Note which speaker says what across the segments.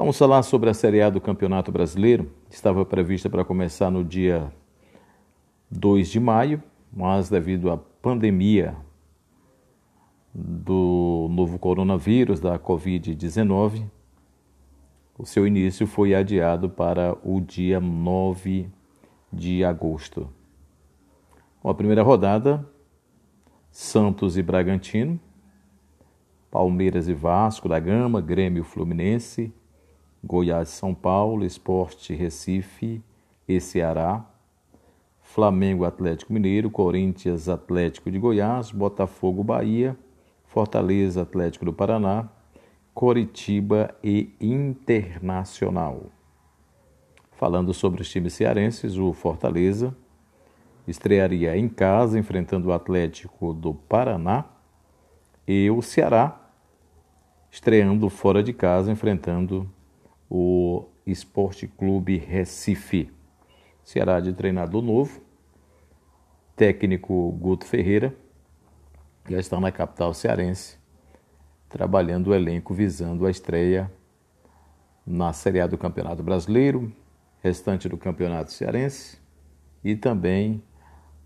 Speaker 1: Vamos falar sobre a Série A do Campeonato Brasileiro. Estava prevista para começar no dia 2 de maio, mas devido à pandemia do novo coronavírus, da Covid-19, o seu início foi adiado para o dia 9 de agosto. Com a primeira rodada, Santos e Bragantino, Palmeiras e Vasco da Gama, Grêmio Fluminense, Goiás São Paulo, Esporte Recife e Ceará, Flamengo Atlético Mineiro, Corinthians Atlético de Goiás, Botafogo Bahia, Fortaleza Atlético do Paraná, Coritiba e Internacional. Falando sobre os times cearenses, o Fortaleza estrearia em casa enfrentando o Atlético do Paraná e o Ceará estreando fora de casa enfrentando o Esporte Clube Recife. Ceará de treinador novo, técnico Guto Ferreira, já está na capital cearense, trabalhando o elenco visando a estreia na Série A do Campeonato Brasileiro, restante do Campeonato Cearense e também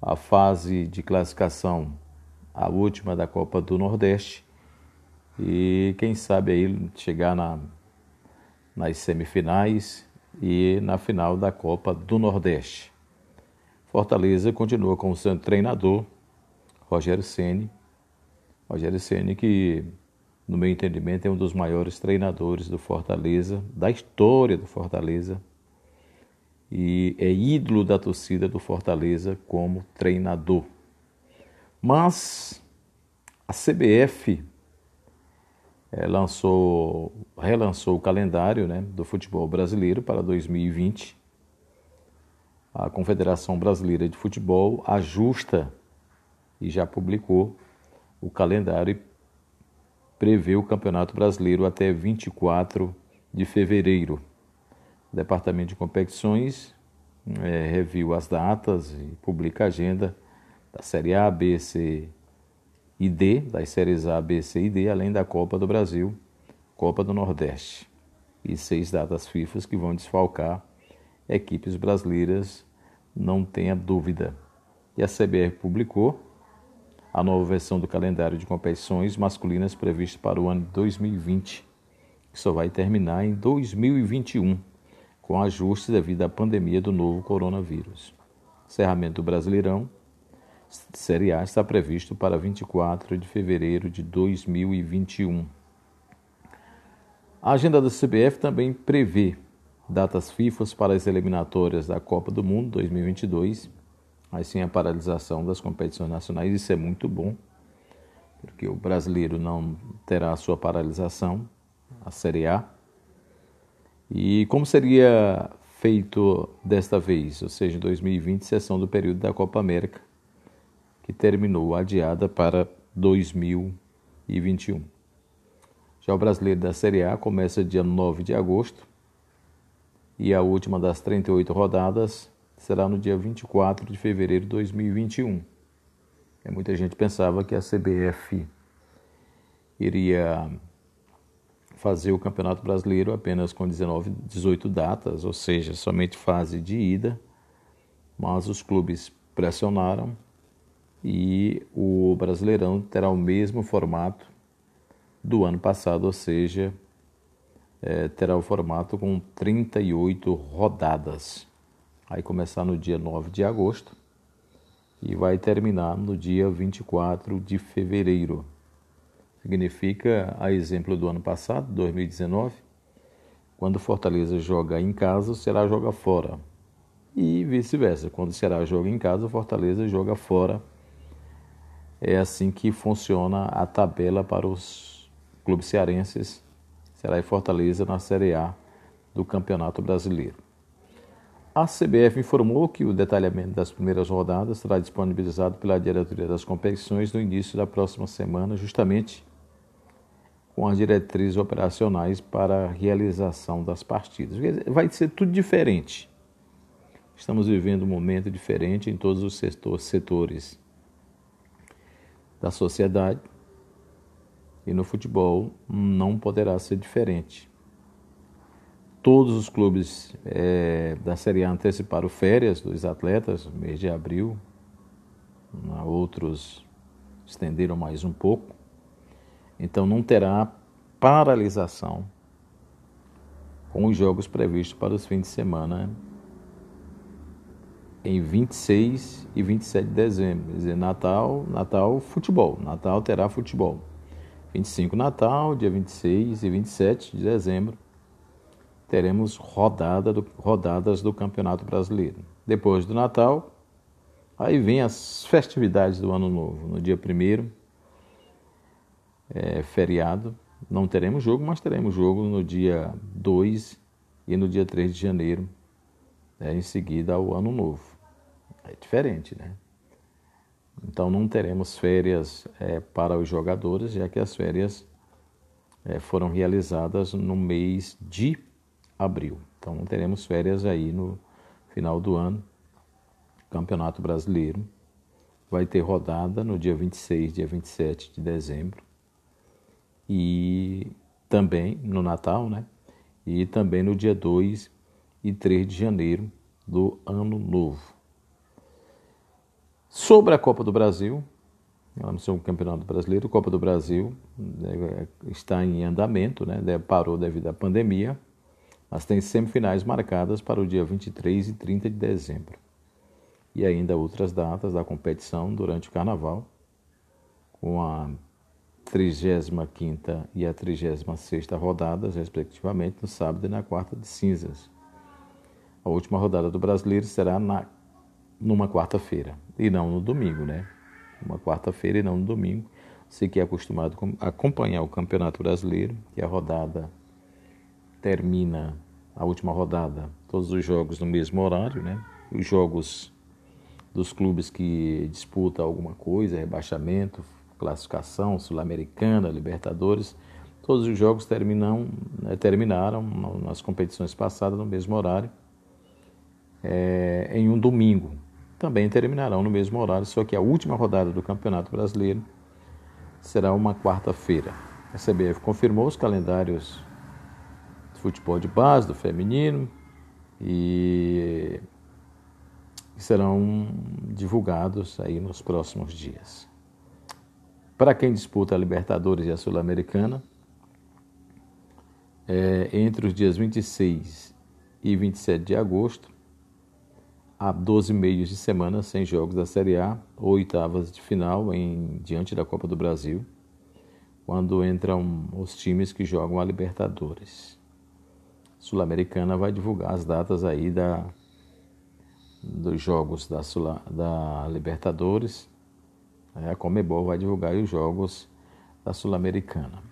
Speaker 1: a fase de classificação, a última da Copa do Nordeste, e quem sabe aí chegar na nas semifinais e na final da Copa do Nordeste. Fortaleza continua com o seu treinador, Rogério Ceni. Rogério Ceni que, no meu entendimento, é um dos maiores treinadores do Fortaleza, da história do Fortaleza, e é ídolo da torcida do Fortaleza como treinador. Mas a CBF é, lançou, relançou o calendário né, do futebol brasileiro para 2020. A Confederação Brasileira de Futebol ajusta e já publicou o calendário e prevê o Campeonato Brasileiro até 24 de fevereiro. O Departamento de Competições é, reviu as datas e publica a agenda da Série A, B, C e D, das séries A, B, C e D, além da Copa do Brasil, Copa do Nordeste. E seis datas FIFA que vão desfalcar equipes brasileiras, não tenha dúvida. E a CBR publicou a nova versão do calendário de competições masculinas previsto para o ano 2020, que só vai terminar em 2021, com ajustes devido à pandemia do novo coronavírus. Encerramento do Brasileirão Série A está previsto para 24 de fevereiro de 2021. A agenda da CBF também prevê datas FIFA para as eliminatórias da Copa do Mundo 2022, assim a paralisação das competições nacionais. Isso é muito bom, porque o brasileiro não terá a sua paralisação, a Série A. E como seria feito desta vez, ou seja, em 2020, sessão do período da Copa América, que terminou adiada para 2021. Já o brasileiro da Série A começa dia 9 de agosto e a última das 38 rodadas será no dia 24 de fevereiro de 2021. É, muita gente pensava que a CBF iria fazer o Campeonato Brasileiro apenas com 19, 18 datas, ou seja, somente fase de ida, mas os clubes pressionaram e o Brasileirão terá o mesmo formato do ano passado, ou seja, é, terá o formato com 38 rodadas. Aí começar no dia 9 de agosto e vai terminar no dia 24 de fevereiro. Significa, a exemplo do ano passado, 2019, quando Fortaleza joga em casa, o Ceará joga fora. E vice-versa, quando o Ceará joga em casa, o Fortaleza joga fora é assim que funciona a tabela para os clubes cearenses, será em Fortaleza na Série A do Campeonato Brasileiro. A CBF informou que o detalhamento das primeiras rodadas será disponibilizado pela diretoria das competições no início da próxima semana, justamente com as diretrizes operacionais para a realização das partidas. Vai ser tudo diferente. Estamos vivendo um momento diferente em todos os setores da sociedade e no futebol não poderá ser diferente. Todos os clubes é, da Série A anteciparam férias dos atletas, mês de abril. Outros estenderam mais um pouco. Então não terá paralisação com os jogos previstos para os fins de semana em 26 e 27 de dezembro. Quer dizer, Natal, Natal, futebol. Natal terá futebol. 25 Natal, dia 26 e 27 de dezembro, teremos rodada do, rodadas do Campeonato Brasileiro. Depois do Natal, aí vem as festividades do Ano Novo. No dia 1 é feriado, não teremos jogo, mas teremos jogo no dia 2 e no dia 3 de janeiro, é, em seguida ao Ano Novo. É diferente, né? Então não teremos férias é, para os jogadores, já que as férias é, foram realizadas no mês de abril. Então teremos férias aí no final do ano. Campeonato Brasileiro vai ter rodada no dia 26, dia 27 de dezembro. E também no Natal, né? E também no dia 2 e 3 de janeiro do ano novo. Sobre a Copa do Brasil, ela não ser um campeonato brasileiro, a Copa do Brasil né, está em andamento, né? parou devido à pandemia, mas tem semifinais marcadas para o dia 23 e 30 de dezembro. E ainda outras datas da competição durante o Carnaval, com a 35ª e a 36ª rodadas, respectivamente, no sábado e na quarta de cinzas. A última rodada do Brasileiro será na numa quarta-feira e não no domingo, né? Uma quarta-feira e não no domingo. Você que é acostumado a acompanhar o Campeonato Brasileiro, que a rodada termina, a última rodada, todos os jogos no mesmo horário, né? Os jogos dos clubes que disputam alguma coisa, rebaixamento, classificação, Sul-Americana, Libertadores, todos os jogos terminam, né, terminaram nas competições passadas no mesmo horário, é, em um domingo, também terminarão no mesmo horário, só que a última rodada do Campeonato Brasileiro será uma quarta-feira. A CBF confirmou os calendários de futebol de base, do feminino, e serão divulgados aí nos próximos dias. Para quem disputa a Libertadores e a Sul-Americana, é, entre os dias 26 e 27 de agosto, há 12 meios de semana sem jogos da Série A ou oitavas de final em diante da Copa do Brasil, quando entram os times que jogam a Libertadores. Sul-Americana vai divulgar as datas aí da, dos jogos da, Sul, da Libertadores. É, a Comebol vai divulgar os jogos da Sul-Americana.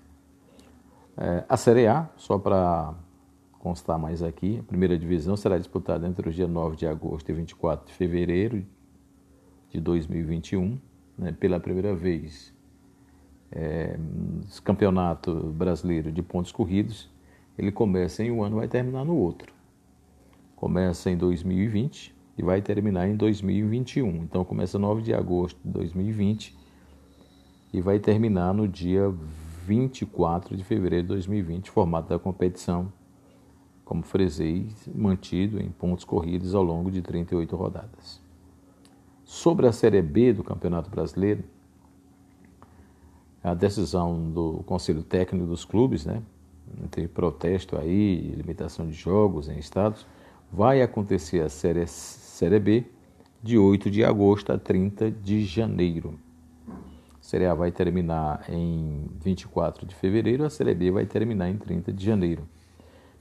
Speaker 1: É, a Série A, só para constar mais aqui. A primeira divisão será disputada entre os dias 9 de agosto e 24 de fevereiro de 2021, né, pela primeira vez. É, campeonato brasileiro de pontos corridos, ele começa em um ano e vai terminar no outro. Começa em 2020 e vai terminar em 2021. Então começa 9 de agosto de 2020 e vai terminar no dia 24 de fevereiro de 2020, formato da competição como frisei, mantido em pontos corridos ao longo de 38 rodadas. Sobre a Série B do Campeonato Brasileiro, a decisão do Conselho Técnico dos clubes, né, entre protesto aí, limitação de jogos em estados, vai acontecer a Série, série B de 8 de agosto a 30 de janeiro. A Série A vai terminar em 24 de fevereiro, a Série B vai terminar em 30 de janeiro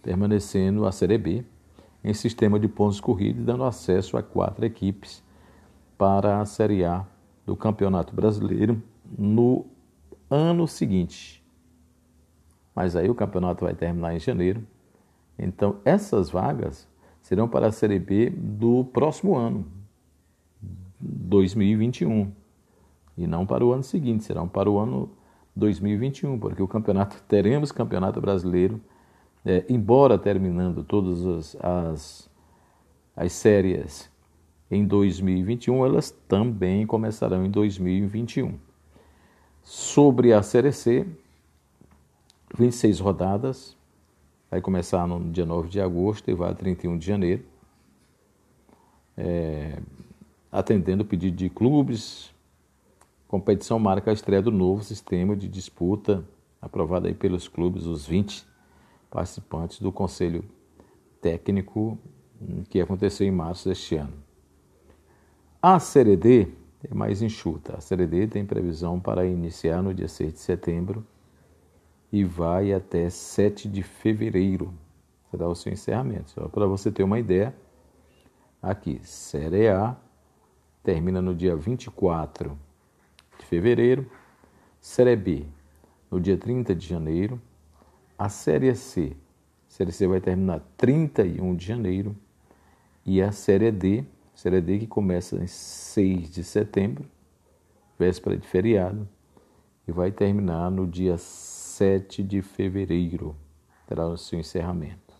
Speaker 1: permanecendo a Série B em sistema de pontos corridos, dando acesso a quatro equipes para a Série A do Campeonato Brasileiro no ano seguinte. Mas aí o campeonato vai terminar em janeiro. Então, essas vagas serão para a Série B do próximo ano, 2021. E não para o ano seguinte, serão para o ano 2021, porque o campeonato teremos campeonato brasileiro é, embora terminando todas as, as, as séries em 2021, elas também começarão em 2021. Sobre a Série C, 26 rodadas, Vai começar no dia 9 de agosto e vai a 31 de janeiro. É, atendendo o pedido de clubes. competição marca a estreia do novo sistema de disputa aprovado aí pelos clubes, os 20 participantes do Conselho Técnico que aconteceu em março deste ano. A Série D é mais enxuta. A Série D tem previsão para iniciar no dia 6 de setembro e vai até 7 de fevereiro. Será o seu encerramento. Só para você ter uma ideia, aqui, Série A termina no dia 24 de fevereiro, Série B no dia 30 de janeiro, a Série C, a Série C vai terminar 31 de janeiro e a Série D, Série D que começa em 6 de setembro, véspera de feriado, e vai terminar no dia 7 de fevereiro, terá o seu encerramento.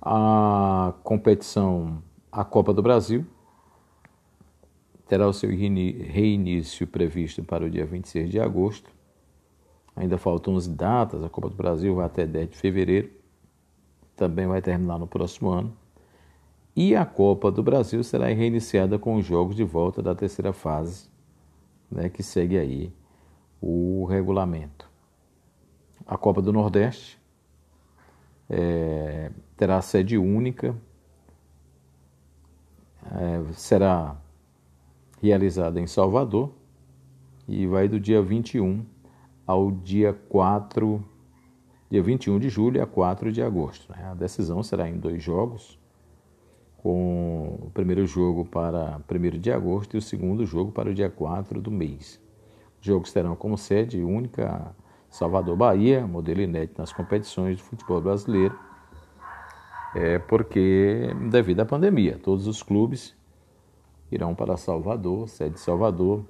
Speaker 1: A competição, a Copa do Brasil, terá o seu reinício previsto para o dia 26 de agosto. Ainda faltam 11 datas, a Copa do Brasil vai até 10 de fevereiro, também vai terminar no próximo ano. E a Copa do Brasil será reiniciada com os jogos de volta da terceira fase, né, que segue aí o regulamento. A Copa do Nordeste é, terá sede única, é, será realizada em Salvador e vai do dia 21 ao dia 4, dia 21 de julho a 4 de agosto. Né? A decisão será em dois jogos com o primeiro jogo para 1 de agosto e o segundo jogo para o dia 4 do mês. Os jogos terão como sede única Salvador, Bahia, modelo inédito nas competições de futebol brasileiro, é porque, devido à pandemia, todos os clubes irão para Salvador, sede de Salvador,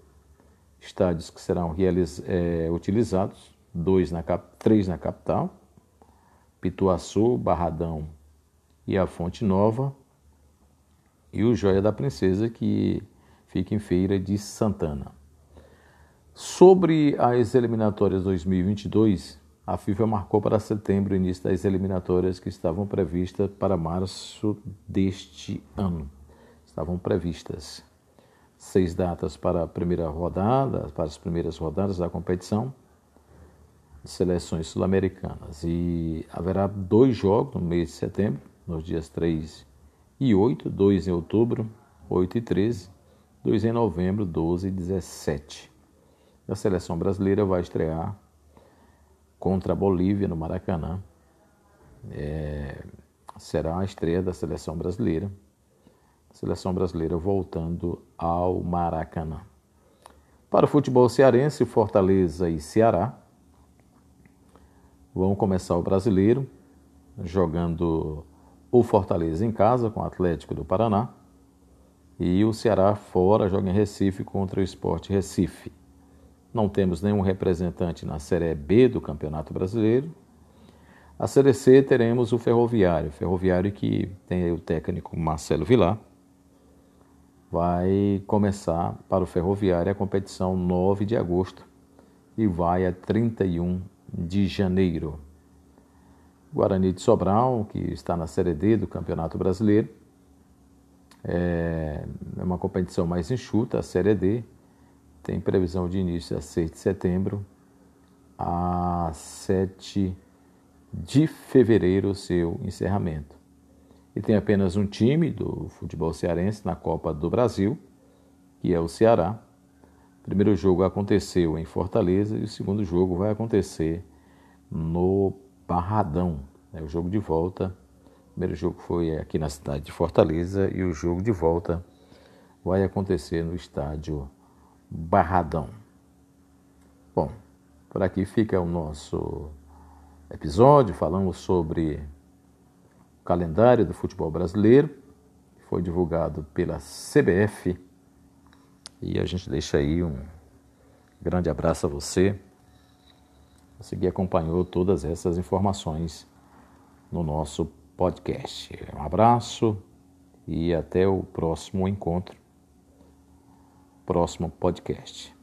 Speaker 1: estádios que serão é, utilizados, dois na, três na capital, Pituaçu, Barradão e a Fonte Nova, e o Joia da Princesa, que fica em Feira de Santana. Sobre as eliminatórias 2022, a FIFA marcou para setembro o início das eliminatórias que estavam previstas para março deste ano. Estavam previstas seis datas para a primeira rodada, para as primeiras rodadas da competição de seleções sul-americanas. E haverá dois jogos no mês de setembro, nos dias 3 e 8, 2 em outubro, 8 e 13, 2 em novembro, 12 e 17. A seleção brasileira vai estrear contra a Bolívia no Maracanã. É, será a estreia da seleção brasileira. Seleção brasileira voltando ao Maracanã. Para o futebol cearense, Fortaleza e Ceará vão começar o brasileiro jogando o Fortaleza em casa com o Atlético do Paraná e o Ceará fora joga em Recife contra o Esporte Recife. Não temos nenhum representante na Série B do Campeonato Brasileiro. A Série C teremos o Ferroviário, Ferroviário que tem o técnico Marcelo Vilar. Vai começar para o Ferroviário a competição 9 de agosto e vai a 31 de janeiro. Guarani de Sobral, que está na Série D do Campeonato Brasileiro. É, é uma competição mais enxuta, a Série D. Tem previsão de início a 6 de setembro a 7 de fevereiro, seu encerramento. E tem apenas um time do futebol cearense na Copa do Brasil, que é o Ceará. O primeiro jogo aconteceu em Fortaleza e o segundo jogo vai acontecer no Barradão. Né? O jogo de volta, o primeiro jogo foi aqui na cidade de Fortaleza e o jogo de volta vai acontecer no estádio Barradão. Bom, por aqui fica o nosso episódio. Falamos sobre calendário do futebol brasileiro, que foi divulgado pela CBF. E a gente deixa aí um grande abraço a você você que acompanhou todas essas informações no nosso podcast. Um abraço e até o próximo encontro, próximo podcast.